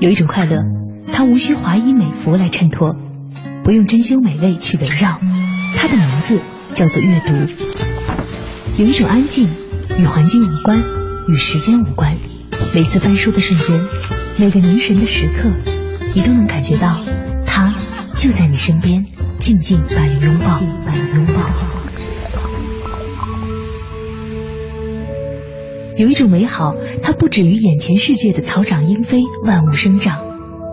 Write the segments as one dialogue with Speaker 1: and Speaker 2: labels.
Speaker 1: 有一种快乐，它无需华衣美服来衬托，不用珍馐美味去围绕，它的名字叫做阅读。有一种安静，与环境无关，与时间无关。每次翻书的瞬间，每个凝神的时刻，你都能感觉到，它就在你身边，静静把你拥抱，把你拥抱。有一种美好，它不止于眼前世界的草长莺飞、万物生长，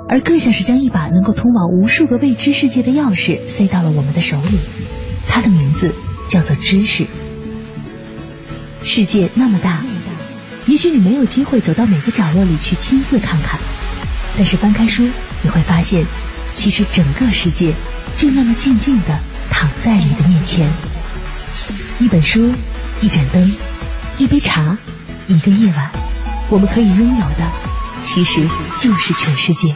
Speaker 1: 而更像是将一把能够通往无数个未知世界的钥匙塞到了我们的手里。它的名字叫做知识。世界那么大，也许你没有机会走到每个角落里去亲自看看，但是翻开书，你会发现，其实整个世界就那么静静的躺在你的面前。一本书，一盏灯，一杯茶。一个夜晚，我们可以拥有的，其实就是全世界。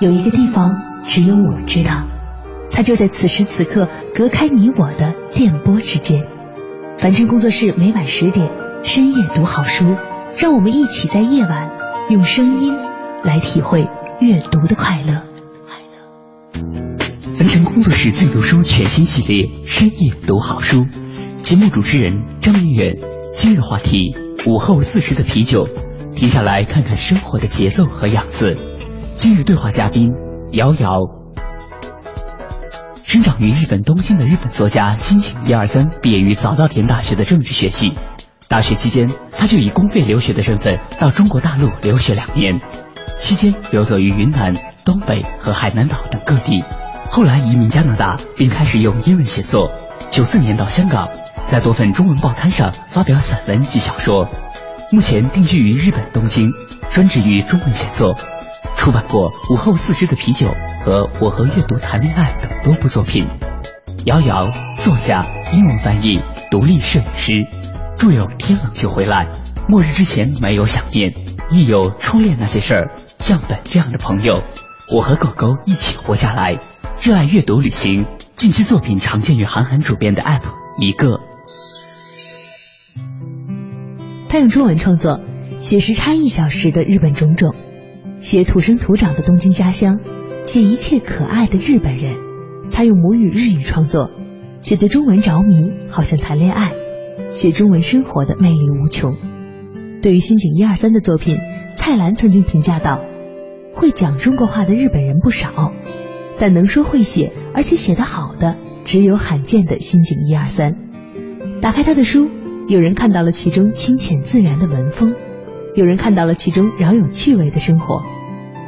Speaker 1: 有一个地方，只有我知道，它就在此时此刻，隔开你我的电波之间。凡尘工作室每晚十点，深夜读好书，让我们一起在夜晚用声音来体会阅读的快乐。
Speaker 2: 凡尘工作室最读书全新系列，深夜读好书，节目主持人张明远。今日话题：午后四时的啤酒，停下来看看生活的节奏和样子。今日对话嘉宾：瑶瑶。生长于日本东京的日本作家新井一二三毕业于早稻田大学的政治学系。大学期间，他就以公费留学的身份到中国大陆留学两年，期间游走于云南、东北和海南岛等各地。后来移民加拿大，并开始用英文写作。九四年到香港。在多份中文报刊上发表散文及小说，目前定居于日本东京，专职于中文写作，出版过《午后四支的啤酒》和《我和阅读谈恋爱》等多部作品。瑶瑶，作家，英文翻译，独立摄影师，著有《天冷就回来》《末日之前没有想念》，亦有《初恋那些事儿》《像本这样的朋友》《我和狗狗一起活下来》，热爱阅读旅行，近期作品常见于韩寒主编的 App 一个。
Speaker 1: 他用中文创作，写时差一小时的日本种种，写土生土长的东京家乡，写一切可爱的日本人。他用母语日语创作，写对中文着迷，好像谈恋爱，写中文生活的魅力无穷。对于新井一二三的作品，蔡澜曾经评价道：“会讲中国话的日本人不少，但能说会写，而且写得好的，只有罕见的新井一二三。”打开他的书。有人看到了其中清浅自然的文风，有人看到了其中饶有趣味的生活，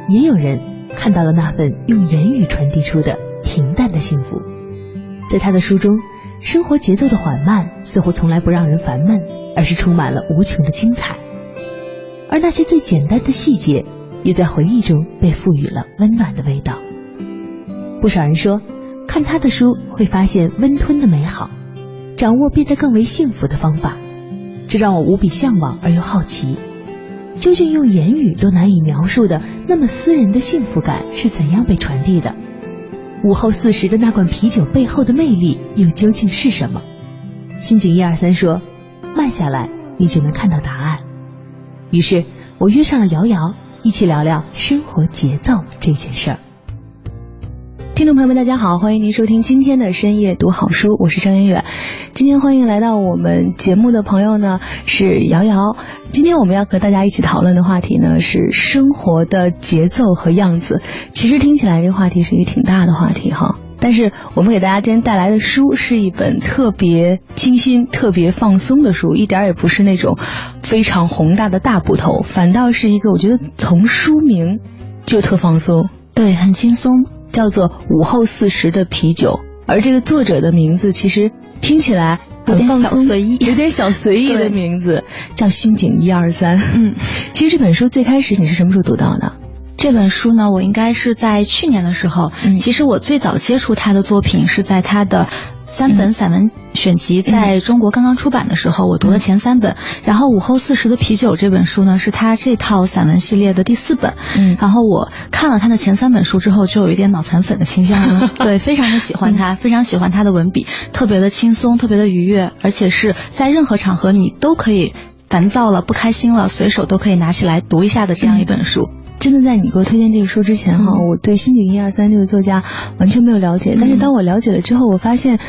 Speaker 1: 也有人看到了那份用言语传递出的平淡的幸福。在他的书中，生活节奏的缓慢似乎从来不让人烦闷，而是充满了无穷的精彩。而那些最简单的细节，也在回忆中被赋予了温暖的味道。不少人说，看他的书会发现温吞的美好。掌握变得更为幸福的方法，这让我无比向往而又好奇，究竟用言语都难以描述的那么私人的幸福感是怎样被传递的？午后四时的那罐啤酒背后的魅力又究竟是什么？心情一二三说，慢下来你就能看到答案。于是我约上了瑶瑶，一起聊聊生活节奏这件事儿。听众朋友们，大家好，欢迎您收听今天的深夜读好书，我是张媛媛。今天欢迎来到我们节目的朋友呢是瑶瑶。今天我们要和大家一起讨论的话题呢是生活的节奏和样子。其实听起来这个话题是一个挺大的话题哈，但是我们给大家今天带来的书是一本特别清新、特别放松的书，一点也不是那种非常宏大的大部头，反倒是一个我觉得从书名就特放松，
Speaker 3: 对，很轻松。
Speaker 1: 叫做午后四时的啤酒，而这个作者的名字其实听起来
Speaker 3: 很放松随意，
Speaker 1: 有点小随意的名字 叫新井一二三。
Speaker 3: 嗯，
Speaker 1: 其实这本书最开始你是什么时候读到的？
Speaker 3: 这本书呢，我应该是在去年的时候。嗯，其实我最早接触他的作品是在他的。三本散文选集在中国刚刚出版的时候，我读了前三本。然后《午后四十的啤酒》这本书呢，是他这套散文系列的第四本。
Speaker 1: 嗯，
Speaker 3: 然后我看了他的前三本书之后，就有一点脑残粉的倾向了。对，非常的喜欢他，非常喜欢他的文笔，特别的轻松，特别的愉悦，而且是在任何场合你都可以烦躁了、不开心了，随手都可以拿起来读一下的这样一本书。
Speaker 1: 真的在你给我推荐这个书之前哈，我对新井一二三这个作家完全没有了解。但是当我了解了之后，我发现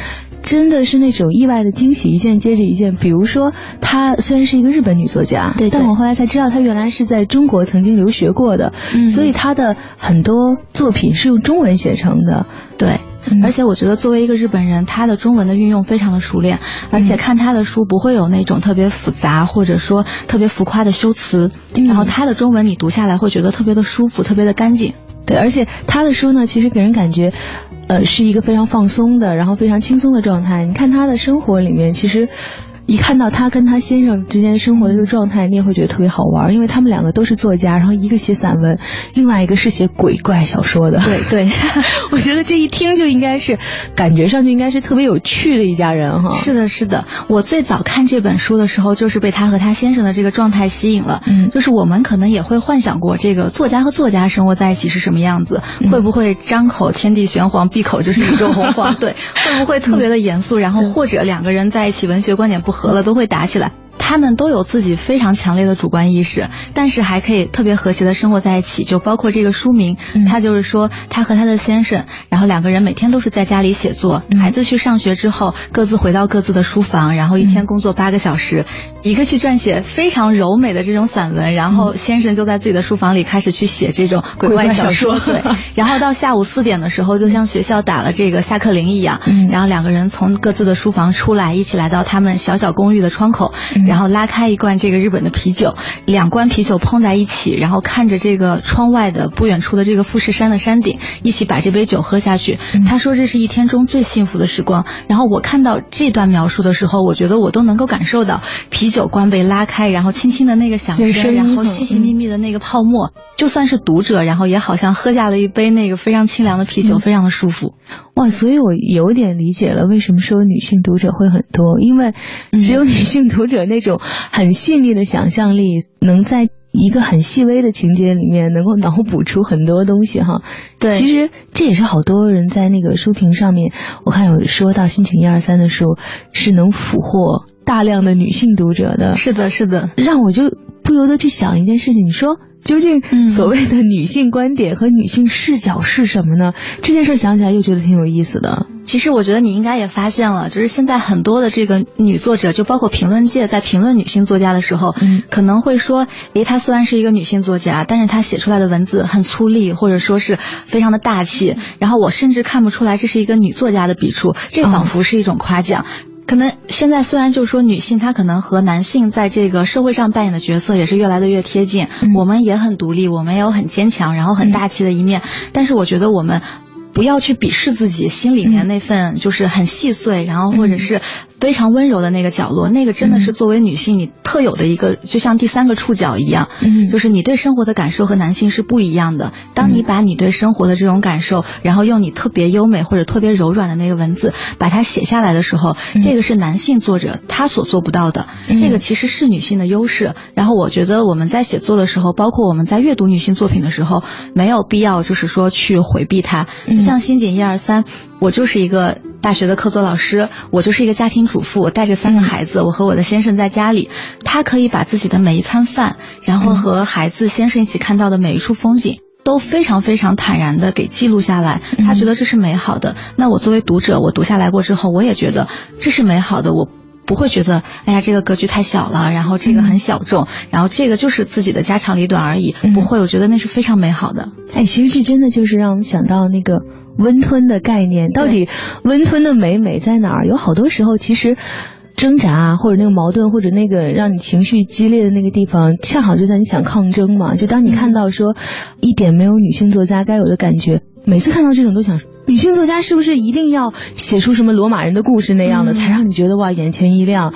Speaker 1: 真的是那种意外的惊喜，一件接着一件。比如说，她虽然是一个日本女作家，
Speaker 3: 对，
Speaker 1: 但我后来才知道她原来是在中国曾经留学过的，所以她的很多作品是用中文写成的，
Speaker 3: 对。而且我觉得，作为一个日本人，他的中文的运用非常的熟练，而且看他的书不会有那种特别复杂或者说特别浮夸的修辞，然后他的中文你读下来会觉得特别的舒服，特别的干净。
Speaker 1: 对，而且他的书呢，其实给人感觉，呃，是一个非常放松的，然后非常轻松的状态。你看他的生活里面，其实。一看到他跟他先生之间生活的这个状态，你也会觉得特别好玩，因为他们两个都是作家，然后一个写散文，另外一个是写鬼怪小说的。
Speaker 3: 对对，
Speaker 1: 我觉得这一听就应该是，感觉上就应该是特别有趣的一家人哈。
Speaker 3: 是的，是的，我最早看这本书的时候，就是被他和他先生的这个状态吸引了。嗯，就是我们可能也会幻想过，这个作家和作家生活在一起是什么样子，会不会张口天地玄黄，闭口就是宇宙洪荒？对，会不会特别的严肃？然后或者两个人在一起，文学观点不不。合了都会打起来。他们都有自己非常强烈的主观意识，但是还可以特别和谐的生活在一起。就包括这个书名，他就是说他和他的先生，然后两个人每天都是在家里写作。孩子去上学之后，各自回到各自的书房，然后一天工作八个小时，一个去撰写非常柔美的这种散文，然后先生就在自己的书房里开始去写这种鬼怪小说。对，然后到下午四点的时候，就像学校打了这个下课铃一样，然后两个人从各自的书房出来，一起来到他们小小公寓的窗口。然后拉开一罐这个日本的啤酒，两罐啤酒碰在一起，然后看着这个窗外的不远处的这个富士山的山顶，一起把这杯酒喝下去。他说这是一天中最幸福的时光。然后我看到这段描述的时候，我觉得我都能够感受到啤酒罐被拉开，然后轻轻的那个响声，然后细细密密的那个泡沫。就算是读者，然后也好像喝下了一杯那个非常清凉的啤酒，非常的舒服。
Speaker 1: 哇，所以我有点理解了为什么说女性读者会很多，因为只有女性读者那种很细腻的想象力，能在一个很细微的情节里面能够脑补出很多东西哈。
Speaker 3: 对，
Speaker 1: 其实这也是好多人在那个书评上面，我看有说到心情一二三的时候是能俘获大量的女性读者的。
Speaker 3: 是的，是的，
Speaker 1: 让我就不由得去想一件事情，你说。究竟所谓的女性观点和女性视角是什么呢？这件事想起来又觉得挺有意思的。
Speaker 3: 其实我觉得你应该也发现了，就是现在很多的这个女作者，就包括评论界在评论女性作家的时候，可能会说，诶，她虽然是一个女性作家，但是她写出来的文字很粗粝，或者说是非常的大气。然后我甚至看不出来这是一个女作家的笔触，这仿佛是一种夸奖。可能现在虽然就是说女性她可能和男性在这个社会上扮演的角色也是越来的越贴近，我们也很独立，我们也有很坚强，然后很大气的一面，但是我觉得我们不要去鄙视自己心里面那份就是很细碎，然后或者是。非常温柔的那个角落，那个真的是作为女性你特有的一个，就像第三个触角一样，嗯，就是你对生活的感受和男性是不一样的。当你把你对生活的这种感受，然后用你特别优美或者特别柔软的那个文字把它写下来的时候，这个是男性作者他所做不到的，这个其实是女性的优势。然后我觉得我们在写作的时候，包括我们在阅读女性作品的时候，没有必要就是说去回避它。像新井一二三，我就是一个。大学的课座老师，我就是一个家庭主妇，我带着三个孩子，我和我的先生在家里，他可以把自己的每一餐饭，然后和孩子、先生一起看到的每一处风景，都非常非常坦然的给记录下来。他觉得这是美好的。那我作为读者，我读下来过之后，我也觉得这是美好的。我不会觉得，哎呀，这个格局太小了，然后这个很小众，然后这个就是自己的家长里短而已。不会，我觉得那是非常美好的。
Speaker 1: 哎，其实这真的就是让我们想到那个。温吞的概念到底温吞的美美在哪儿？有好多时候其实挣扎或者那个矛盾或者那个让你情绪激烈的那个地方，恰好就在你想抗争嘛。就当你看到说一点没有女性作家该有的感觉，每次看到这种都想，女性作家是不是一定要写出什么罗马人的故事那样的，才让你觉得哇眼前一亮？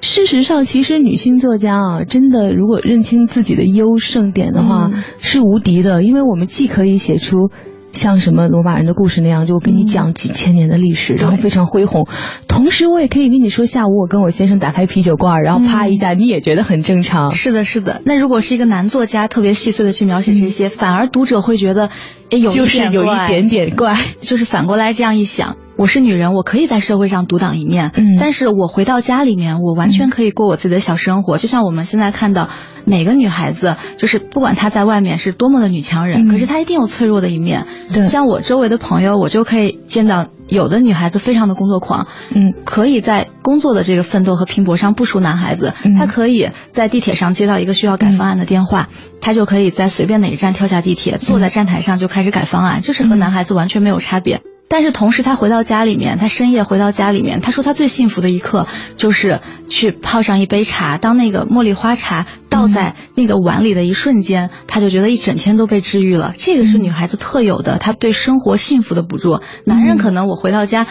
Speaker 1: 事实上，其实女性作家啊，真的如果认清自己的优胜点的话，是无敌的，因为我们既可以写出。像什么罗马人的故事那样，就给你讲几千年的历史，然后非常恢宏。同时，我也可以跟你说，下午我跟我先生打开啤酒罐，然后啪一下，你也觉得很正常。
Speaker 3: 是的，是的。那如果是一个男作家，特别细碎的去描写这些，反而读者会觉得有
Speaker 1: 就是有一点点怪，
Speaker 3: 就是反过来这样一想。我是女人，我可以在社会上独当一面，嗯，但是我回到家里面，我完全可以过我自己的小生活。就像我们现在看到每个女孩子，就是不管她在外面是多么的女强人，可是她一定有脆弱的一面。
Speaker 1: 对，
Speaker 3: 像我周围的朋友，我就可以见到有的女孩子非常的工作狂，嗯，可以在工作的这个奋斗和拼搏上不输男孩子。她可以在地铁上接到一个需要改方案的电话，她就可以在随便哪一站跳下地铁，坐在站台上就开始改方案，就是和男孩子完全没有差别。但是同时，他回到家里面，他深夜回到家里面，他说他最幸福的一刻就是去泡上一杯茶，当那个茉莉花茶倒在那个碗里的一瞬间，他就觉得一整天都被治愈了。这个是女孩子特有的，她对生活幸福的捕捉。男人可能我回到家，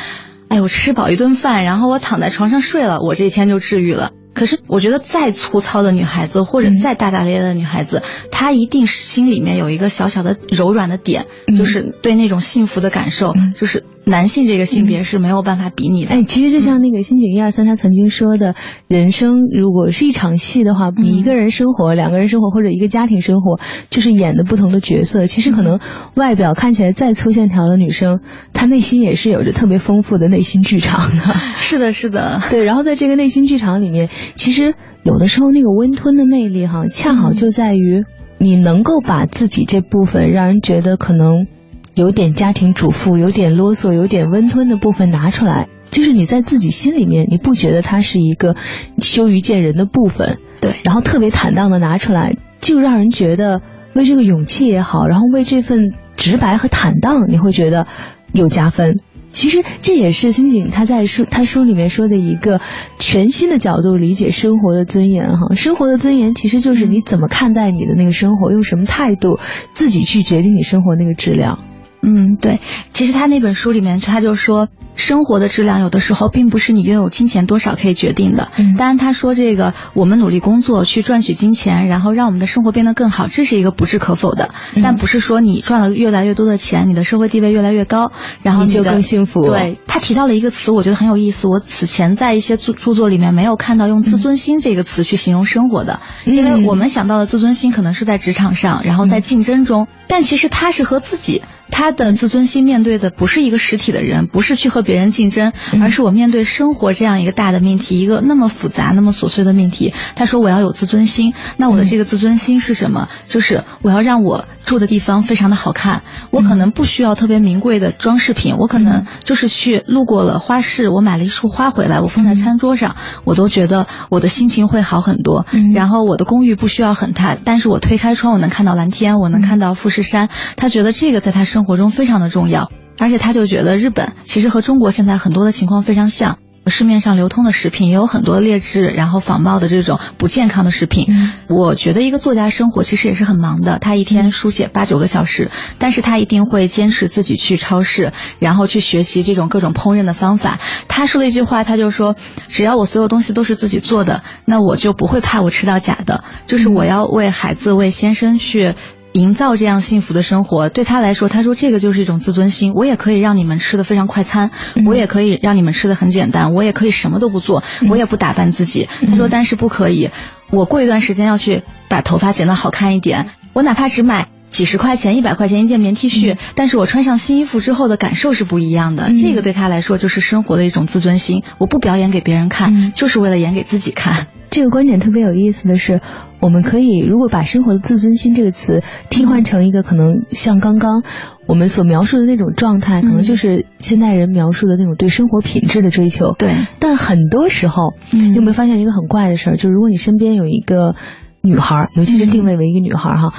Speaker 3: 哎，我吃饱一顿饭，然后我躺在床上睡了，我这一天就治愈了。可是我觉得再粗糙的女孩子，或者再大大咧咧的女孩子，她一定是心里面有一个小小的柔软的点，就是对那种幸福的感受，就是男性这个性别是没有办法比拟的。
Speaker 1: 哎，其实就像那个新井一二三他曾经说的，人生如果是一场戏的话，比一个人生活、两个人生活或者一个家庭生活，就是演的不同的角色。其实可能外表看起来再粗线条的女生，她内心也是有着特别丰富的内心剧场的。
Speaker 3: 是的，是的，
Speaker 1: 对。然后在这个内心剧场里面。其实有的时候那个温吞的魅力哈，恰好就在于你能够把自己这部分让人觉得可能有点家庭主妇、有点啰嗦、有点温吞的部分拿出来，就是你在自己心里面你不觉得它是一个羞于见人的部分，
Speaker 3: 对，
Speaker 1: 然后特别坦荡的拿出来，就让人觉得为这个勇气也好，然后为这份直白和坦荡，你会觉得有加分。其实这也是辛景他在书他书里面说的一个全新的角度理解生活的尊严哈，生活的尊严其实就是你怎么看待你的那个生活，用什么态度，自己去决定你生活那个质量。
Speaker 3: 嗯，对，其实他那本书里面他就说。生活的质量有的时候并不是你拥有金钱多少可以决定的。嗯，当然他说这个我们努力工作去赚取金钱，然后让我们的生活变得更好，这是一个不置可否的。但不是说你赚了越来越多的钱，你的社会地位越来越高，然后
Speaker 1: 你就更幸福。
Speaker 3: 对他提到了一个词，我觉得很有意思。我此前在一些著著作里面没有看到用自尊心这个词去形容生活的，因为我们想到的自尊心可能是在职场上，然后在竞争中，但其实他是和自己。他的自尊心面对的不是一个实体的人，不是去和别人竞争，而是我面对生活这样一个大的命题，一个那么复杂、那么琐碎的命题。他说：“我要有自尊心。”那我的这个自尊心是什么？就是我要让我住的地方非常的好看。我可能不需要特别名贵的装饰品，我可能就是去路过了花市，我买了一束花回来，我放在餐桌上，我都觉得我的心情会好很多。然后我的公寓不需要很大，但是我推开窗，我能看到蓝天，我能看到富士山。他觉得这个在他生活中非常的重要，而且他就觉得日本其实和中国现在很多的情况非常像，市面上流通的食品也有很多劣质，然后仿冒的这种不健康的食品。我觉得一个作家生活其实也是很忙的，他一天书写八九个小时，但是他一定会坚持自己去超市，然后去学习这种各种烹饪的方法。他说了一句话，他就说，只要我所有东西都是自己做的，那我就不会怕我吃到假的，就是我要为孩子为先生去。营造这样幸福的生活，对他来说，他说这个就是一种自尊心。我也可以让你们吃的非常快餐，我也可以让你们吃的很简单，我也可以什么都不做，我也不打扮自己。他说，但是不可以，我过一段时间要去把头发剪得好看一点。我哪怕只买几十块钱、一百块钱一件棉 T 恤，但是我穿上新衣服之后的感受是不一样的。这个对他来说就是生活的一种自尊心。我不表演给别人看，就是为了演给自己看。
Speaker 1: 这个观点特别有意思的是，我们可以如果把生活的自尊心这个词替换成一个可能像刚刚我们所描述的那种状态，可能就是现代人描述的那种对生活品质的追求。
Speaker 3: 对。
Speaker 1: 但很多时候，你有没有发现一个很怪的事儿？就是如果你身边有一个女孩，尤其是定位为一个女孩哈，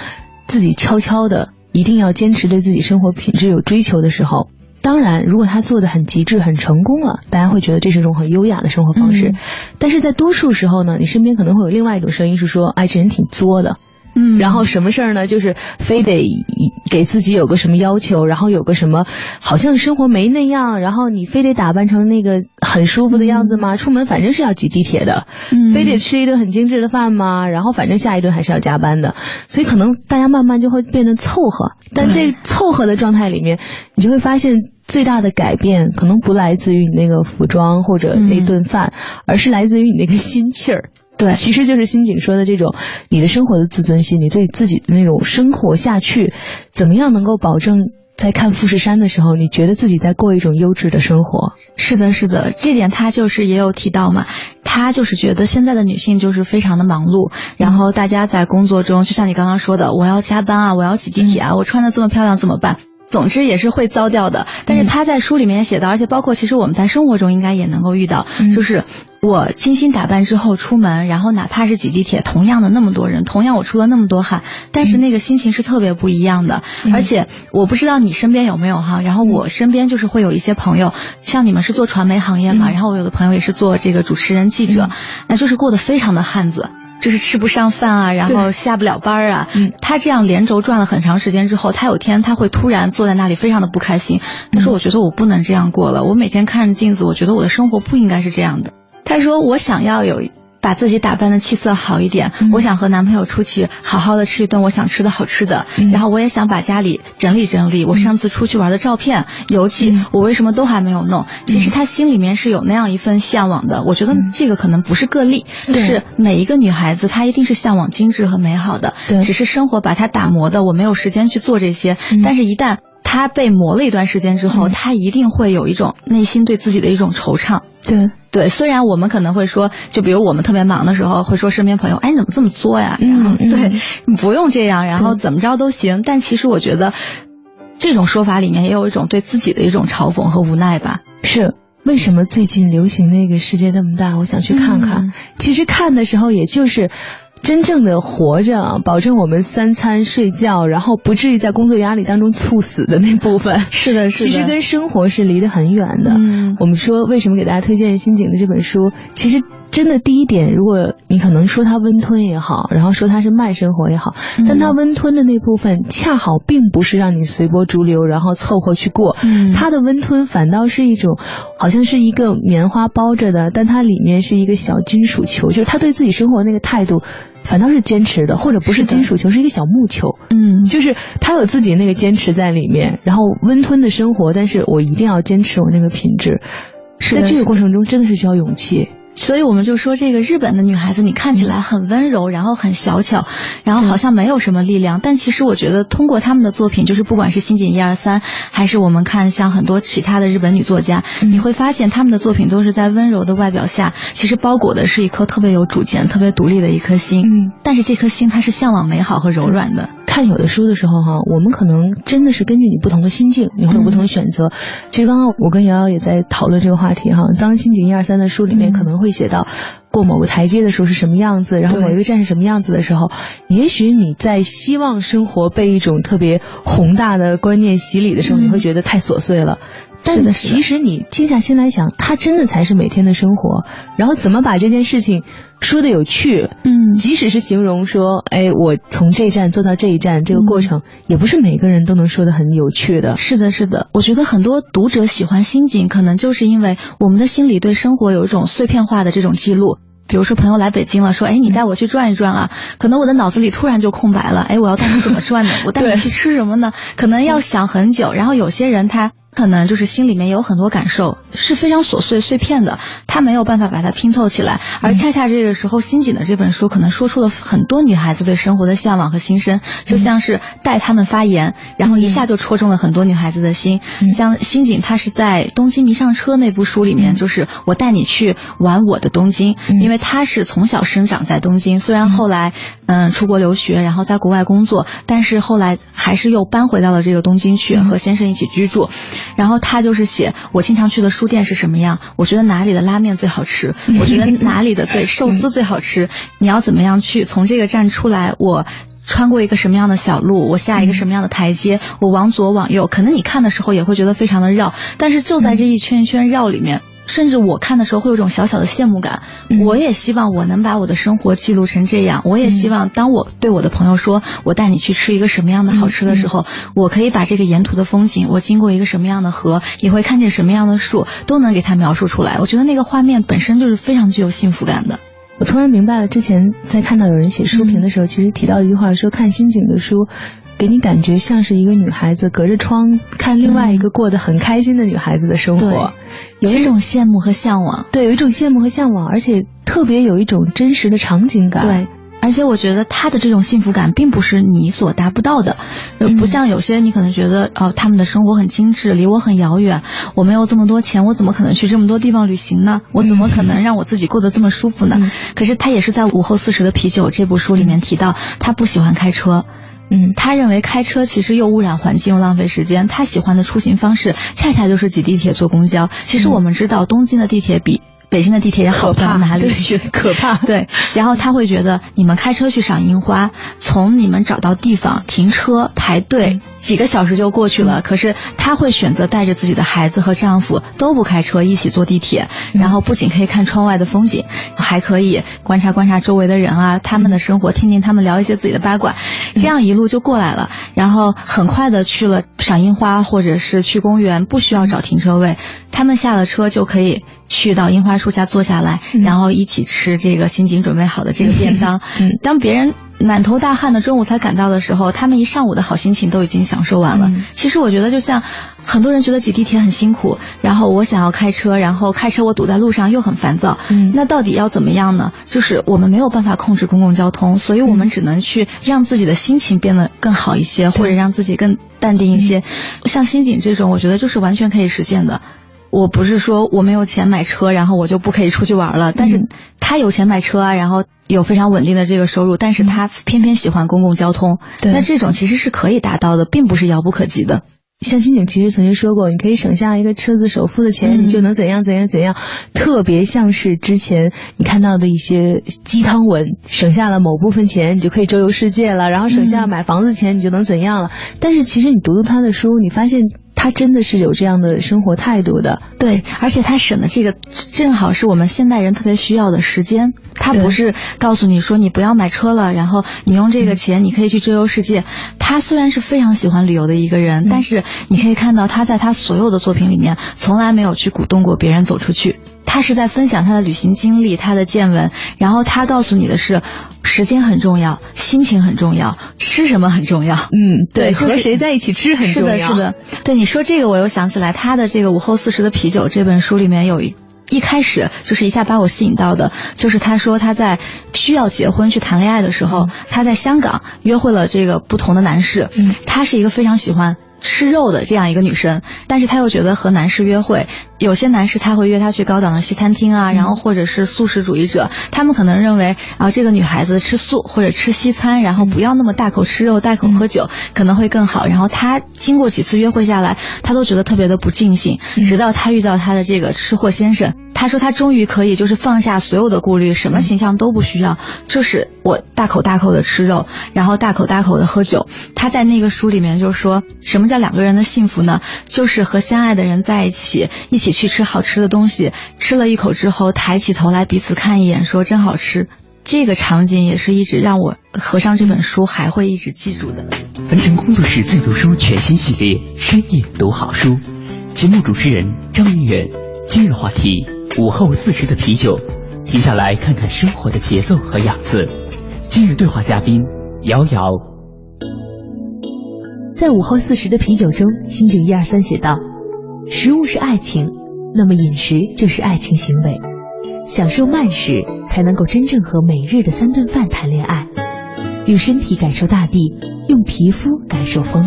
Speaker 1: 自己悄悄的一定要坚持对自己生活品质有追求的时候。当然，如果他做的很极致、很成功了，大家会觉得这是一种很优雅的生活方式。但是在多数时候呢，你身边可能会有另外一种声音是说：“哎，这人挺作的。”
Speaker 3: 嗯，
Speaker 1: 然后什么事儿呢？就是非得给自己有个什么要求，然后有个什么，好像生活没那样，然后你非得打扮成那个很舒服的样子吗？出门反正是要挤地铁的，非得吃一顿很精致的饭吗？然后反正下一顿还是要加班的，所以可能大家慢慢就会变得凑合。但这凑合的状态里面，你就会发现最大的改变可能不来自于你那个服装或者那顿饭，而是来自于你那个心气儿。
Speaker 3: 对，
Speaker 1: 其实就是新景说的这种你的生活的自尊心，你对自己的那种生活下去，怎么样能够保证在看富士山的时候，你觉得自己在过一种优质的生活？
Speaker 3: 是的，是的，这点他就是也有提到嘛，他就是觉得现在的女性就是非常的忙碌，然后大家在工作中，就像你刚刚说的，我要加班啊，我要挤地铁啊，我穿的这么漂亮怎么办？总之也是会糟掉的。但是他在书里面写到，而且包括其实我们在生活中应该也能够遇到，就是。我精心打扮之后出门，然后哪怕是挤地铁，同样的那么多人，同样我出了那么多汗，但是那个心情是特别不一样的。而且我不知道你身边有没有哈，然后我身边就是会有一些朋友，像你们是做传媒行业嘛，然后我有的朋友也是做这个主持人、记者，那就是过得非常的汉子，就是吃不上饭啊，然后下不了班啊。嗯他这样连轴转了很长时间之后，他有天他会突然坐在那里，非常的不开心。他说：“我觉得我不能这样过了，我每天看着镜子，我觉得我的生活不应该是这样的。”他说：“我想要有把自己打扮的气色好一点，我想和男朋友出去好好的吃一顿我想吃的好吃的，然后我也想把家里整理整理。我上次出去玩的照片、油漆，我为什么都还没有弄？其实他心里面是有那样一份向往的。我觉得这个可能不是个例，是每一个女孩子她一定是向往精致和美好的，只是生活把它打磨的，我没有时间去做这些。但是，一旦她被磨了一段时间之后，他一定会有一种内心对自己的一种惆怅。”
Speaker 1: 对
Speaker 3: 对，虽然我们可能会说，就比如我们特别忙的时候，会说身边朋友，哎，你怎么这么作呀？然后对，你不用这样，然后怎么着都行。但其实我觉得，这种说法里面也有一种对自己的一种嘲讽和无奈吧。
Speaker 1: 是为什么最近流行那个世界那么大，我想去看看。其实看的时候，也就是。真正的活着，保证我们三餐睡觉，然后不至于在工作压力当中猝死的那部分，
Speaker 3: 是的，是
Speaker 1: 的。其实跟生活是离得很远的。嗯，我们说为什么给大家推荐新景的这本书？其实。真的第一点，如果你可能说它温吞也好，然后说它是慢生活也好，但它温吞的那部分恰好并不是让你随波逐流，然后凑合去过。它的温吞反倒是一种，好像是一个棉花包着的，但它里面是一个小金属球，就是他对自己生活那个态度，反倒是坚持的，或者不是金属球，是一个小木球。嗯，就是他有自己那个坚持在里面，然后温吞的生活，但是我一定要坚持我那个品质，在这个过程中真的是需要勇气。
Speaker 3: 所以我们就说，这个日本的女孩子，你看起来很温柔，然后很小巧，然后好像没有什么力量。但其实我觉得，通过他们的作品，就是不管是新井一二三，还是我们看像很多其他的日本女作家，你会发现他们的作品都是在温柔的外表下，其实包裹的是一颗特别有主见、特别独立的一颗心。嗯，但是这颗心它是向往美好和柔软的。
Speaker 1: 看有的书的时候哈，我们可能真的是根据你不同的心境，你会有不同的选择。其实刚刚我跟瑶瑶也在讨论这个话题哈。当心情一二三的书里面可能会写到过某个台阶的时候是什么样子，然后某一个站是什么样子的时候，也许你在希望生活被一种特别宏大的观念洗礼的时候，你会觉得太琐碎了。但其实你静下心来想，它真的才是每天的生活。然后怎么把这件事情说的有趣？嗯，即使是形容说，哎，我从这一站坐到这一站，这个过程也不是每个人都能说的很有趣的。
Speaker 3: 是的，是的。我觉得很多读者喜欢心景，可能就是因为我们的心里对生活有一种碎片化的这种记录。比如说朋友来北京了，说，哎，你带我去转一转啊？可能我的脑子里突然就空白了。哎，我要带你怎么转呢？我带你 去吃什么呢？可能要想很久。然后有些人他。可能就是心里面有很多感受，是非常琐碎碎片的，他没有办法把它拼凑起来。而恰恰这个时候，新井的这本书可能说出了很多女孩子对生活的向往和心声，就像是带他们发言，然后一下就戳中了很多女孩子的心。像新井，她是在《东京迷上车》那部书里面，就是我带你去玩我的东京，因为她是从小生长在东京，虽然后来嗯出国留学，然后在国外工作，但是后来还是又搬回到了这个东京去和先生一起居住。然后他就是写我经常去的书店是什么样，我觉得哪里的拉面最好吃，我觉得哪里的对寿司最好吃，你要怎么样去从这个站出来，我穿过一个什么样的小路，我下一个什么样的台阶，我往左往右，可能你看的时候也会觉得非常的绕，但是就在这一圈一圈绕里面。甚至我看的时候会有种小小的羡慕感，我也希望我能把我的生活记录成这样。我也希望当我对我的朋友说我带你去吃一个什么样的好吃的时候，我可以把这个沿途的风景，我经过一个什么样的河，你会看见什么样的树，都能给他描述出来。我觉得那个画面本身就是非常具有幸福感的。
Speaker 1: 我突然明白了，之前在看到有人写书评的时候，其实提到一句话，说看新景的书，给你感觉像是一个女孩子隔着窗看另外一个过得很开心的女孩子的生活，
Speaker 3: 有一种羡慕和向往。
Speaker 1: 对，有一种羡慕和向往，而且特别有一种真实的场景感。
Speaker 3: 对。而且我觉得他的这种幸福感并不是你所达不到的，不像有些你可能觉得哦，他们的生活很精致，离我很遥远，我没有这么多钱，我怎么可能去这么多地方旅行呢？我怎么可能让我自己过得这么舒服呢？可是他也是在《午后四十的啤酒》这部书里面提到，他不喜欢开车，嗯，他认为开车其实又污染环境又浪费时间，他喜欢的出行方式恰恰就是挤地铁坐公交。其实我们知道，东京的地铁比。北京的地铁也好不到哪里去，
Speaker 1: 可怕。
Speaker 3: 对，然后他会觉得你们开车去赏樱花，从你们找到地方停车排队几个小时就过去了。可是他会选择带着自己的孩子和丈夫都不开车，一起坐地铁，然后不仅可以看窗外的风景，还可以观察观察周围的人啊，他们的生活，听听他们聊一些自己的八卦，这样一路就过来了。然后很快的去了赏樱花，或者是去公园，不需要找停车位，他们下了车就可以。去到樱花树下坐下来，然后一起吃这个新井准备好的这个便当。当别人满头大汗的中午才赶到的时候，他们一上午的好心情都已经享受完了。其实我觉得，就像很多人觉得挤地铁很辛苦，然后我想要开车，然后开车我堵在路上又很烦躁。那到底要怎么样呢？就是我们没有办法控制公共交通，所以我们只能去让自己的心情变得更好一些，或者让自己更淡定一些。像新井这种，我觉得就是完全可以实现的。我不是说我没有钱买车，然后我就不可以出去玩了。但是他有钱买车啊，然后有非常稳定的这个收入，但是他偏偏喜欢公共交通。那这种其实是可以达到的，并不是遥不可及的。
Speaker 1: 像新景其实曾经说过，你可以省下一个车子首付的钱，你就能怎样怎样怎样。特别像是之前你看到的一些鸡汤文，省下了某部分钱，你就可以周游世界了。然后省下买房子钱，你就能怎样了。但是其实你读读他的书，你发现。他真的是有这样的生活态度的，
Speaker 3: 对，而且他省的这个正好是我们现代人特别需要的时间。他不是告诉你说你不要买车了，然后你用这个钱你可以去周游世界。他虽然是非常喜欢旅游的一个人，但是你可以看到他在他所有的作品里面从来没有去鼓动过别人走出去。他是在分享他的旅行经历，他的见闻，然后他告诉你的是。时间很重要，心情很重要，吃什么很重要。
Speaker 1: 嗯，对，和谁在一起吃很重
Speaker 3: 要。是的，是的。对你说这个，我又想起来他的这个《午后四十的啤酒》这本书里面有一一开始就是一下把我吸引到的，就是他说他在需要结婚去谈恋爱的时候，他在香港约会了这个不同的男士。嗯，他是一个非常喜欢。吃肉的这样一个女生，但是她又觉得和男士约会，有些男士他会约她去高档的西餐厅啊，然后或者是素食主义者，他们可能认为啊这个女孩子吃素或者吃西餐，然后不要那么大口吃肉、大口喝酒，可能会更好。然后她经过几次约会下来，她都觉得特别的不尽兴，直到她遇到她的这个吃货先生。他说他终于可以就是放下所有的顾虑，什么形象都不需要，就是我大口大口的吃肉，然后大口大口的喝酒。他在那个书里面就说什么叫两个人的幸福呢？就是和相爱的人在一起，一起去吃好吃的东西，吃了一口之后抬起头来彼此看一眼，说真好吃。这个场景也是一直让我合上这本书还会一直记住的。
Speaker 2: 文成工作室最读书全新系列深夜读好书，节目主持人张明远，今日话题。午后四十的啤酒，停下来看看生活的节奏和样子。今日对话嘉宾：瑶瑶。
Speaker 1: 在午后四十的啤酒中，心井一二三写道：食物是爱情，那么饮食就是爱情行为。享受慢食，才能够真正和每日的三顿饭谈恋爱。用身体感受大地，用皮肤感受风。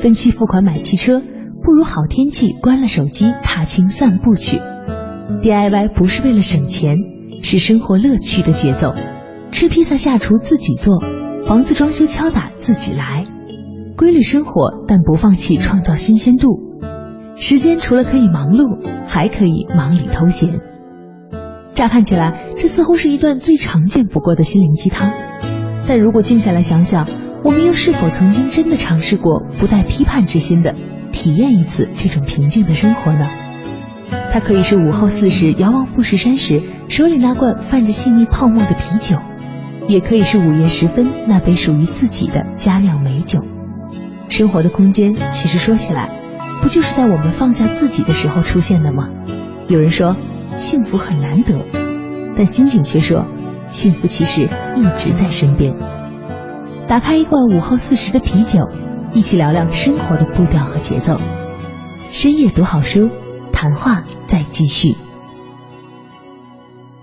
Speaker 1: 分期付款买汽车，不如好天气关了手机，踏青散步去。DIY 不是为了省钱，是生活乐趣的节奏。吃披萨下厨自己做，房子装修敲打自己来。规律生活，但不放弃创造新鲜度。时间除了可以忙碌，还可以忙里偷闲。乍看起来，这似乎是一段最常见不过的心灵鸡汤。但如果静下来想想，我们又是否曾经真的尝试过不带批判之心的体验一次这种平静的生活呢？它可以是午后四时遥望富士山时手里那罐泛着细腻泡沫的啤酒，也可以是午夜时分那杯属于自己的佳酿美酒。生活的空间，其实说起来，不就是在我们放下自己的时候出现的吗？有人说，幸福很难得，但新井却说，幸福其实一直在身边。打开一罐午后四十的啤酒，一起聊聊生活的步调和节奏。深夜读好书，谈话再继续。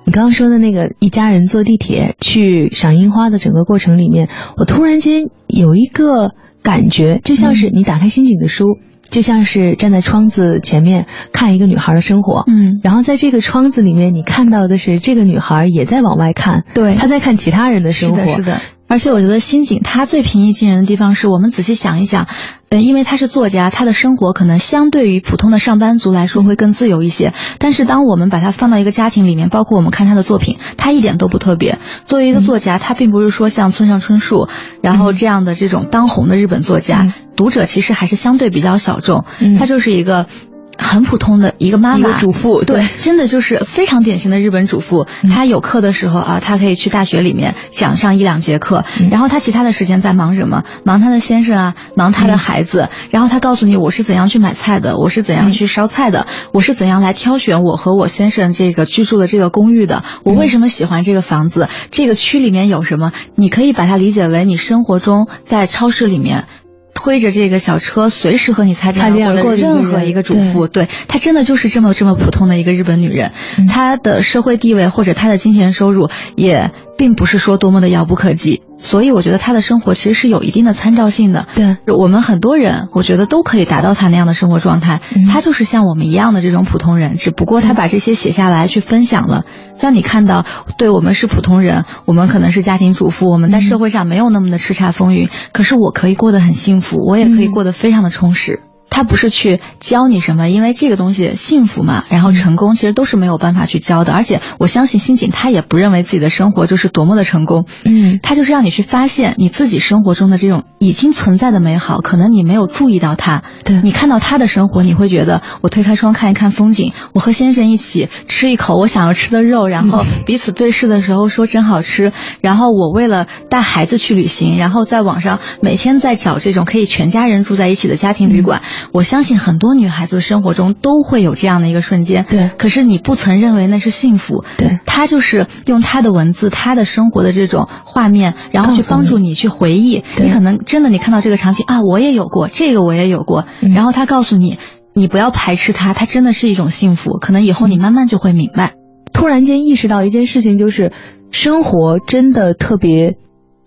Speaker 1: 你刚刚说的那个一家人坐地铁去赏樱花的整个过程里面，我突然间有一个感觉，就像是你打开新井的书。就像是站在窗子前面看一个女孩的生活，
Speaker 3: 嗯，
Speaker 1: 然后在这个窗子里面，你看到的是这个女孩也在往外看，
Speaker 3: 对，
Speaker 1: 她在看其他人的生活，
Speaker 3: 是的，是的。而且我觉得新井他最平易近人的地方是我们仔细想一想，呃，因为他是作家，他的生活可能相对于普通的上班族来说会更自由一些。但是当我们把他放到一个家庭里面，包括我们看他的作品，他一点都不特别。作为一个作家，他并不是说像村上春树，然后这样的这种当红的日本作家，读者其实还是相对比较小众。他就是一个。很普通的一个妈妈，
Speaker 1: 一个主妇，
Speaker 3: 对，真的就是非常典型的日本主妇。她有课的时候啊，她可以去大学里面讲上一两节课，然后她其他的时间在忙什么？忙她的先生啊，忙她的孩子。然后她告诉你，我是怎样去买菜的，我是怎样去烧菜的，我是怎样来挑选我和我先生这个居住的这个公寓的。我为什么喜欢这个房子？这个区里面有什么？你可以把它理解为你生活中在超市里面。推着这个小车，随时和你擦肩而过的任何一个主妇，对。她真的就是这么这么普通的一个日本女人，她的社会地位或者她的金钱收入也。并不是说多么的遥不可及，所以我觉得他的生活其实是有一定的参照性的。
Speaker 1: 对，
Speaker 3: 我们很多人，我觉得都可以达到他那样的生活状态。他就是像我们一样的这种普通人，只不过他把这些写下来去分享了，让你看到，对我们是普通人，我们可能是家庭主妇，我们在社会上没有那么的叱咤风云，可是我可以过得很幸福，我也可以过得非常的充实。他不是去教你什么，因为这个东西幸福嘛，然后成功其实都是没有办法去教的。而且我相信新锦他也不认为自己的生活就是多么的成功，
Speaker 1: 嗯，
Speaker 3: 他就是让你去发现你自己生活中的这种已经存在的美好，可能你没有注意到它。
Speaker 1: 对，
Speaker 3: 你看到他的生活，你会觉得我推开窗看一看风景，我和先生一起吃一口我想要吃的肉，然后彼此对视的时候说真好吃。然后我为了带孩子去旅行，然后在网上每天在找这种可以全家人住在一起的家庭旅馆。我相信很多女孩子生活中都会有这样的一个瞬间，
Speaker 1: 对。
Speaker 3: 可是你不曾认为那是幸福，
Speaker 1: 对。
Speaker 3: 他就是用他的文字、他的生活的这种画面，然后去帮助你去回忆。你可能真的你看到这个场景啊，我也有过，这个我也有过。然后他告诉你，你不要排斥他，他真的是一种幸福。可能以后你慢慢就会明白。
Speaker 1: 突然间意识到一件事情，就是生活真的特别。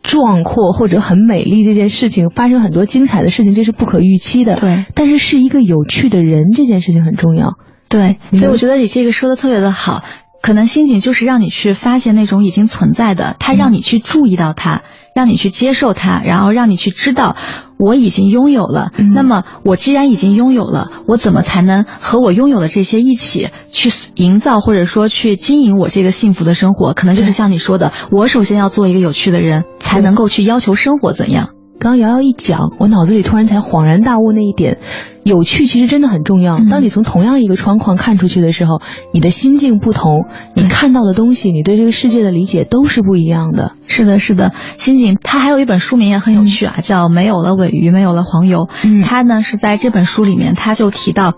Speaker 1: 壮阔或者很美丽这件事情，发生很多精彩的事情，这是不可预期的。
Speaker 3: 对，
Speaker 1: 但是是一个有趣的人，这件事情很重要。
Speaker 3: 对，所以我觉得你这个说的特别的好。可能心情就是让你去发现那种已经存在的，它让你去注意到它，让你去接受它，然后让你去知道我已经拥有了。那么我既然已经拥有了，我怎么才能和我拥有的这些一起去营造或者说去经营我这个幸福的生活？可能就是像你说的，我首先要做一个有趣的人，才能够去要求生活怎样。
Speaker 1: 刚刚瑶瑶一讲，我脑子里突然才恍然大悟那一点，有趣其实真的很重要。当你从同样一个窗框看出去的时候，你的心境不同，你看到的东西，你对这个世界的理解都是不一样的。
Speaker 3: 是的，是的，心境。他还有一本书名也很有趣啊，叫《没有了尾鱼，没有了黄油》。嗯他呢是在这本书里面，他就提到。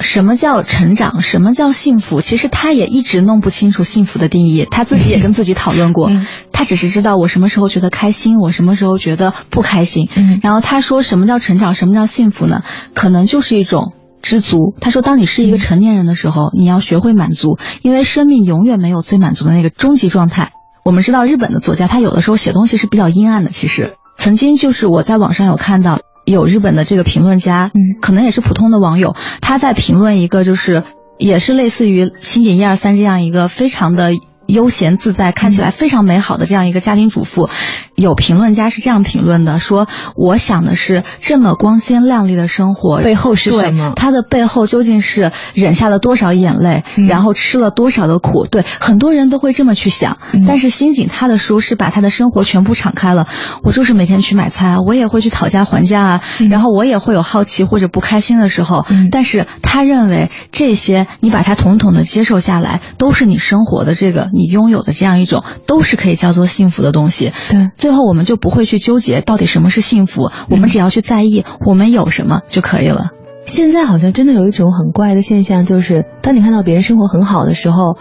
Speaker 3: 什么叫成长？什么叫幸福？其实他也一直弄不清楚幸福的定义。他自己也跟自己讨论过，他只是知道我什么时候觉得开心，我什么时候觉得不开心。然后他说，什么叫成长？什么叫幸福呢？可能就是一种知足。他说，当你是一个成年人的时候，你要学会满足，因为生命永远没有最满足的那个终极状态。我们知道，日本的作家他有的时候写东西是比较阴暗的。其实曾经就是我在网上有看到。有日本的这个评论家，嗯，可能也是普通的网友，他在评论一个就是，也是类似于新井一二三这样一个非常的。悠闲自在，看起来非常美好的这样一个家庭主妇，有评论家是这样评论的：说，我想的是这么光鲜亮丽的生活
Speaker 1: 背后是什么？
Speaker 3: 他的背后究竟是忍下了多少眼泪，然后吃了多少的苦？对，很多人都会这么去想。但是新井他的书是把他的生活全部敞开了。我就是每天去买菜，我也会去讨价还价啊，然后我也会有好奇或者不开心的时候。但是他认为这些你把它统统的接受下来，都是你生活的这个。你拥有的这样一种都是可以叫做幸福的东西。
Speaker 1: 对，
Speaker 3: 最后我们就不会去纠结到底什么是幸福，我们只要去在意我们有什么就可以了。
Speaker 1: 现在好像真的有一种很怪的现象，就是当你看到别人生活很好的时候，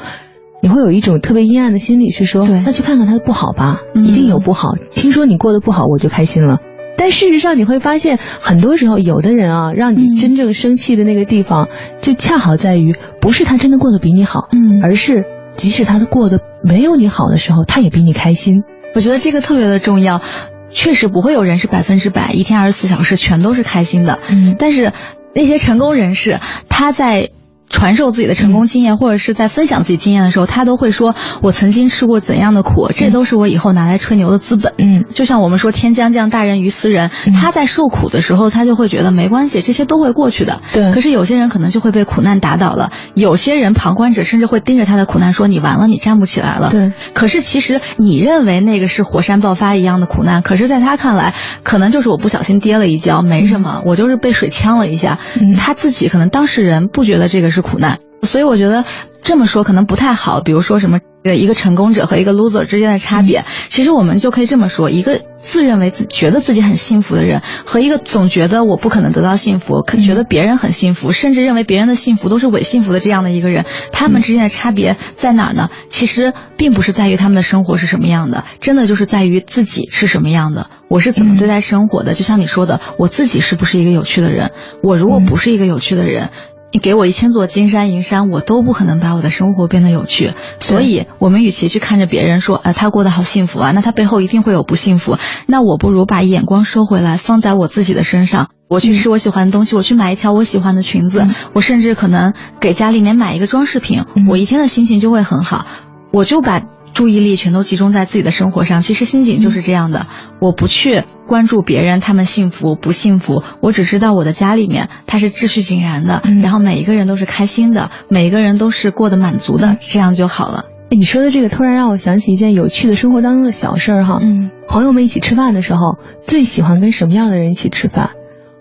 Speaker 1: 你会有一种特别阴暗的心理，是说，那去看看他的不好吧，一定有不好。听说你过得不好，我就开心了。但事实上，你会发现，很多时候，有的人啊，让你真正生气的那个地方，就恰好在于，不是他真的过得比你好，嗯，而是即使他过得没有你好的时候，他也比你开心。
Speaker 3: 我觉得这个特别的重要。确实不会有人是百分之百一天二十四小时全都是开心的，嗯，但是那些成功人士他在。传授自己的成功经验，或者是在分享自己经验的时候，他都会说：“我曾经吃过怎样的苦，这都是我以后拿来吹牛的资本。”嗯，就像我们说“天将降大任于斯人”，他在受苦的时候，他就会觉得没关系，这些都会过去的。
Speaker 1: 对。
Speaker 3: 可是有些人可能就会被苦难打倒了，有些人旁观者甚至会盯着他的苦难说：“你完了，你站不起来了。”
Speaker 1: 对。
Speaker 3: 可是其实你认为那个是火山爆发一样的苦难，可是在他看来，可能就是我不小心跌了一跤，没什么，我就是被水呛了一下。嗯。他自己可能当事人不觉得这个是苦难。所以我觉得这么说可能不太好。比如说什么，一个成功者和一个 loser 之间的差别，其实我们就可以这么说：一个自认为自觉得自己很幸福的人，和一个总觉得我不可能得到幸福，可觉得别人很幸福，甚至认为别人的幸福都是伪幸福的这样的一个人，他们之间的差别在哪儿呢？其实并不是在于他们的生活是什么样的，真的就是在于自己是什么样的，我是怎么对待生活的。就像你说的，我自己是不是一个有趣的人？我如果不是一个有趣的人。你给我一千座金山银山，我都不可能把我的生活变得有趣。所以，我们与其去看着别人说，啊，他过得好幸福啊，那他背后一定会有不幸福。那我不如把眼光收回来，放在我自己的身上。我去吃我喜欢的东西，我去买一条我喜欢的裙子，我甚至可能给家里面买一个装饰品，我一天的心情就会很好。我就把。注意力全都集中在自己的生活上，其实心景就是这样的。我不去关注别人，他们幸福不幸福，我只知道我的家里面它是秩序井然的，然后每一个人都是开心的，每一个人都是过得满足的，这样就好了。
Speaker 1: 你说的这个突然让我想起一件有趣的生活当中的小事儿哈。嗯，朋友们一起吃饭的时候，最喜欢跟什么样的人一起吃饭？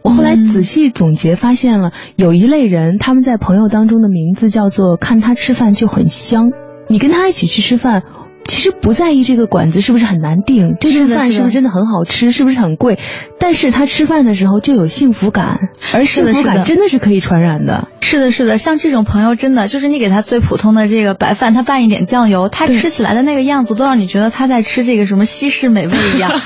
Speaker 1: 我后来仔细总结发现了，有一类人，他们在朋友当中的名字叫做“看他吃饭就很香”。你跟他一起去吃饭。其实不在意这个馆子是不是很难订，这顿饭是不是真的很好吃，是不是很贵，但是他吃饭的时候就有幸福感，而幸福感真的是可以传染的。
Speaker 3: 是的，是的，像这种朋友真的就是你给他最普通的这个白饭，他拌一点酱油，他吃起来的那个样子都让你觉得他在吃这个什么西式美味一样。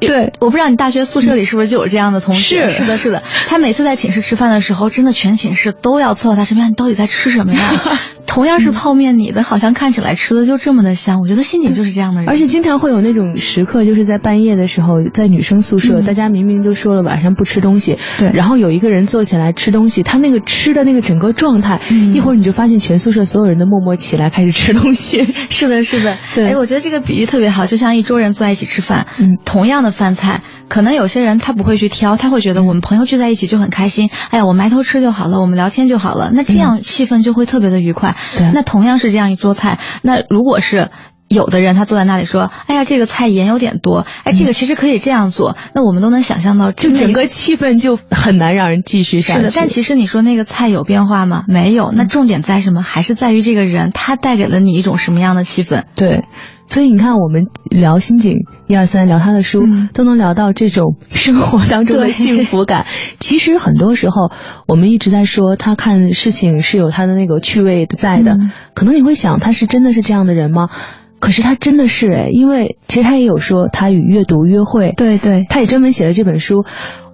Speaker 1: 对，
Speaker 3: 我不知道你大学宿舍里是不是就有这样的同
Speaker 1: 学？
Speaker 3: 是的，是的，他每次在寝室吃饭的时候，真的全寝室都要凑到他身边，你到底在吃什么呀？同样是泡面，你的好像看起来吃的就这么的香。我觉得心景就是这样的人，
Speaker 1: 而且经常会有那种时刻，就是在半夜的时候，在女生宿舍，大家明明都说了晚上不吃东西，
Speaker 3: 对，
Speaker 1: 然后有一个人坐起来吃东西，他那个吃的那个整个状态，一会儿你就发现全宿舍所有人都默默起来开始吃东西。
Speaker 3: 是的，是的，
Speaker 1: 哎，
Speaker 3: 我觉得这个比喻特别好，就像一桌人坐在一起吃饭，嗯，同样的饭菜，可能有些人他不会去挑，他会觉得我们朋友聚在一起就很开心，哎呀，我埋头吃就好了，我们聊天就好了，那这样气氛就会特别的愉快。
Speaker 1: 对，
Speaker 3: 那同样。是这样一桌菜，那如果是有的人他坐在那里说：“哎呀，这个菜盐有点多，哎，这个其实可以这样做。”那我们都能想象到，
Speaker 1: 就整个气氛就很难让人继续下
Speaker 3: 去。是的，但其实你说那个菜有变化吗？没有。那重点在什么？还是在于这个人他带给了你一种什么样的气氛？
Speaker 1: 对。所以你看，我们聊心景一二三，聊他的书，都能聊到这种生活当中的幸福感。其实很多时候，我们一直在说他看事情是有他的那个趣味在的。可能你会想，他是真的是这样的人吗？可是他真的是哎，因为其实他也有说他与阅读约会，
Speaker 3: 对对，
Speaker 1: 他也专门写了这本书。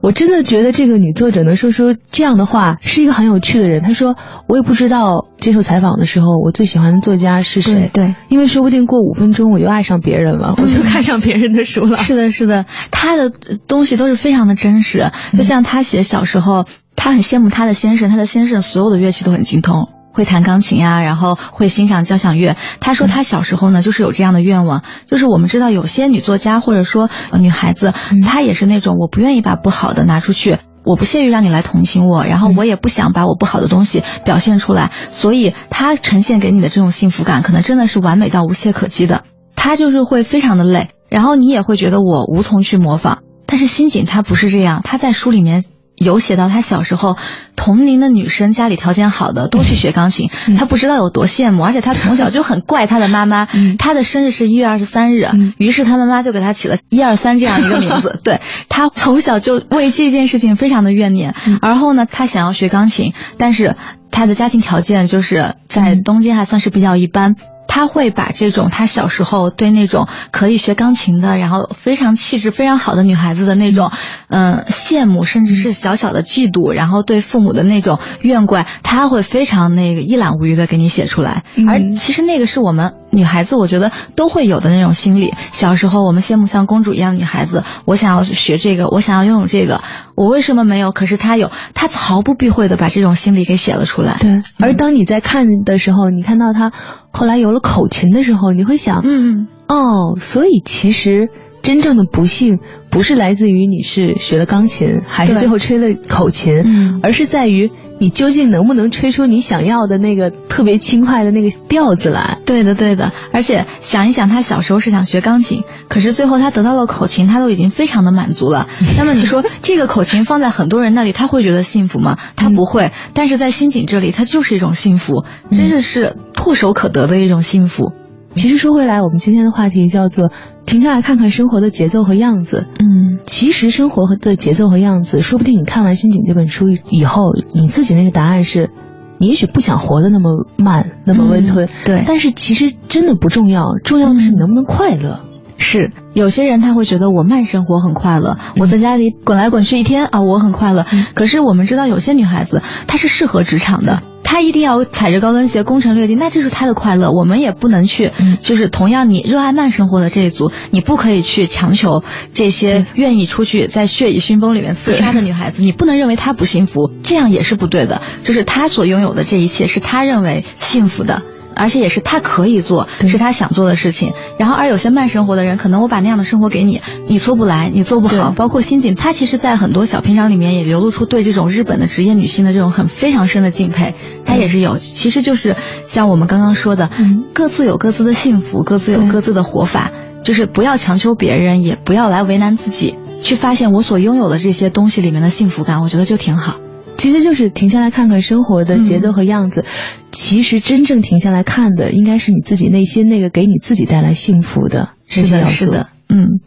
Speaker 1: 我真的觉得这个女作者能说出这样的话，是一个很有趣的人。她说：“我也不知道接受采访的时候，我最喜欢的作家是谁。
Speaker 3: 对，
Speaker 1: 因为说不定过五分钟我就爱上别人了，我就看上别人的书了。”
Speaker 3: 是的，是的，他的东西都是非常的真实。就像他写小时候，他很羡慕他的先生，他的先生所有的乐器都很精通。会弹钢琴呀，然后会欣赏交响乐。他说他小时候呢，就是有这样的愿望，就是我们知道有些女作家或者说女孩子，她也是那种我不愿意把不好的拿出去，我不屑于让你来同情我，然后我也不想把我不好的东西表现出来，所以她呈现给你的这种幸福感，可能真的是完美到无懈可击的。她就是会非常的累，然后你也会觉得我无从去模仿。但是新井她不是这样，她在书里面。有写到他小时候，同龄的女生家里条件好的都去学钢琴，他不知道有多羡慕，而且他从小就很怪他的妈妈。他的生日是一月二十三日，于是他妈妈就给他起了一二三这样一个名字。对他从小就为这件事情非常的怨念，而后呢，他想要学钢琴，但是他的家庭条件就是在东京还算是比较一般。他会把这种他小时候对那种可以学钢琴的，然后非常气质非常好的女孩子的那种，嗯，羡慕，甚至是小小的嫉妒，然后对父母的那种怨怪，他会非常那个一览无余的给你写出来。而其实那个是我们女孩子，我觉得都会有的那种心理。小时候我们羡慕像公主一样的女孩子，我想要学这个，我想要拥有这个，我为什么没有？可是他有，他毫不避讳的把这种心理给写了出来。
Speaker 1: 对，而当你在看的时候，你看到他。后来有了口琴的时候，你会想，
Speaker 3: 嗯，
Speaker 1: 哦，所以其实真正的不幸不是来自于你是学了钢琴，还是最后吹了口琴，
Speaker 3: 嗯，
Speaker 1: 而是在于你究竟能不能吹出你想要的那个特别轻快的那个调子来。
Speaker 3: 对的，对的。而且想一想，他小时候是想学钢琴，可是最后他得到了口琴，他都已经非常的满足了。那么你说这个口琴放在很多人那里，他会觉得幸福吗？他不会。但是在新井这里，它就是一种幸福，真的是。唾手可得的一种幸福。
Speaker 1: 其实说回来，我们今天的话题叫做停下来看看生活的节奏和样子。
Speaker 3: 嗯，
Speaker 1: 其实生活的节奏和样子，说不定你看完《心景》这本书以后，你自己那个答案是，你也许不想活得那么慢，那么温吞。
Speaker 3: 对，
Speaker 1: 但是其实真的不重要，重要的是你能不能快乐。
Speaker 3: 是，有些人他会觉得我慢生活很快乐，我在家里滚来滚去一天啊，我很快乐。可是我们知道，有些女孩子她是适合职场的。他一定要踩着高跟鞋攻城略地，那这是他的快乐。我们也不能去，就是同样你热爱慢生活的这一组，你不可以去强求这些愿意出去在血雨腥风里面厮杀的女孩子，你不能认为她不幸福，这样也是不对的。就是她所拥有的这一切是她认为幸福的。而且也是他可以做，是他想做的事情。然后，而有些慢生活的人，可能我把那样的生活给你，你做不来，你做不好。包括新井，他其实，在很多小篇章里面也流露出对这种日本的职业女性的这种很非常深的敬佩。他也是有，其实就是像我们刚刚说的，各自有各自的幸福，各自有各自的活法，就是不要强求别人，也不要来为难自己，去发现我所拥有的这些东西里面的幸福感，我觉得就挺好。
Speaker 1: 其实就是停下来看看生活的节奏和样子。其实真正停下来看的，应该是你自己内心那个给你自己带来幸福的
Speaker 3: 是的，是的，
Speaker 1: 嗯。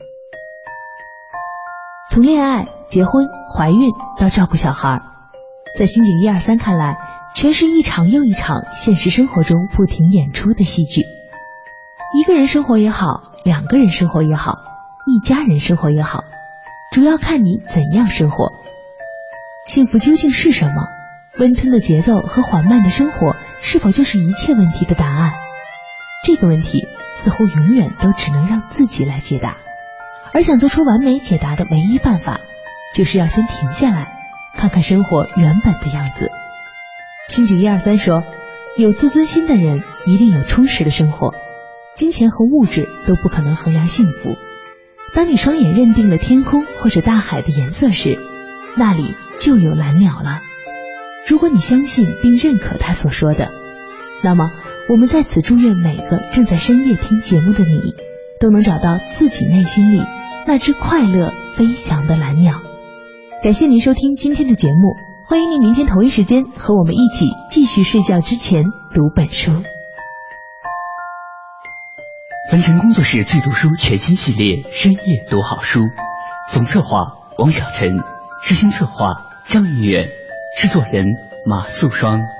Speaker 1: 从恋爱、结婚、怀孕到照顾小孩，在新井一二三看来，全是一场又一场现实生活中不停演出的戏剧。一个人生活也好，两个人生活也好，一家人生活也好，主要看你怎样生活。幸福究竟是什么？温吞的节奏和缓慢的生活是否就是一切问题的答案？这个问题似乎永远都只能让自己来解答。而想做出完美解答的唯一办法，就是要先停下来，看看生活原本的样子。心井一二三说，有自尊心的人一定有充实的生活，金钱和物质都不可能衡量幸福。当你双眼认定了天空或者大海的颜色时，那里就有蓝鸟了。如果你相信并认可他所说的，那么我们在此祝愿每个正在深夜听节目的你，都能找到自己内心里那只快乐飞翔的蓝鸟。感谢您收听今天的节目，欢迎您明天同一时间和我们一起继续睡觉之前读本书。
Speaker 2: 凡尘工作室最读书全新系列《深夜读好书》，总策划王小晨。执行策划张云远，制作人马素双。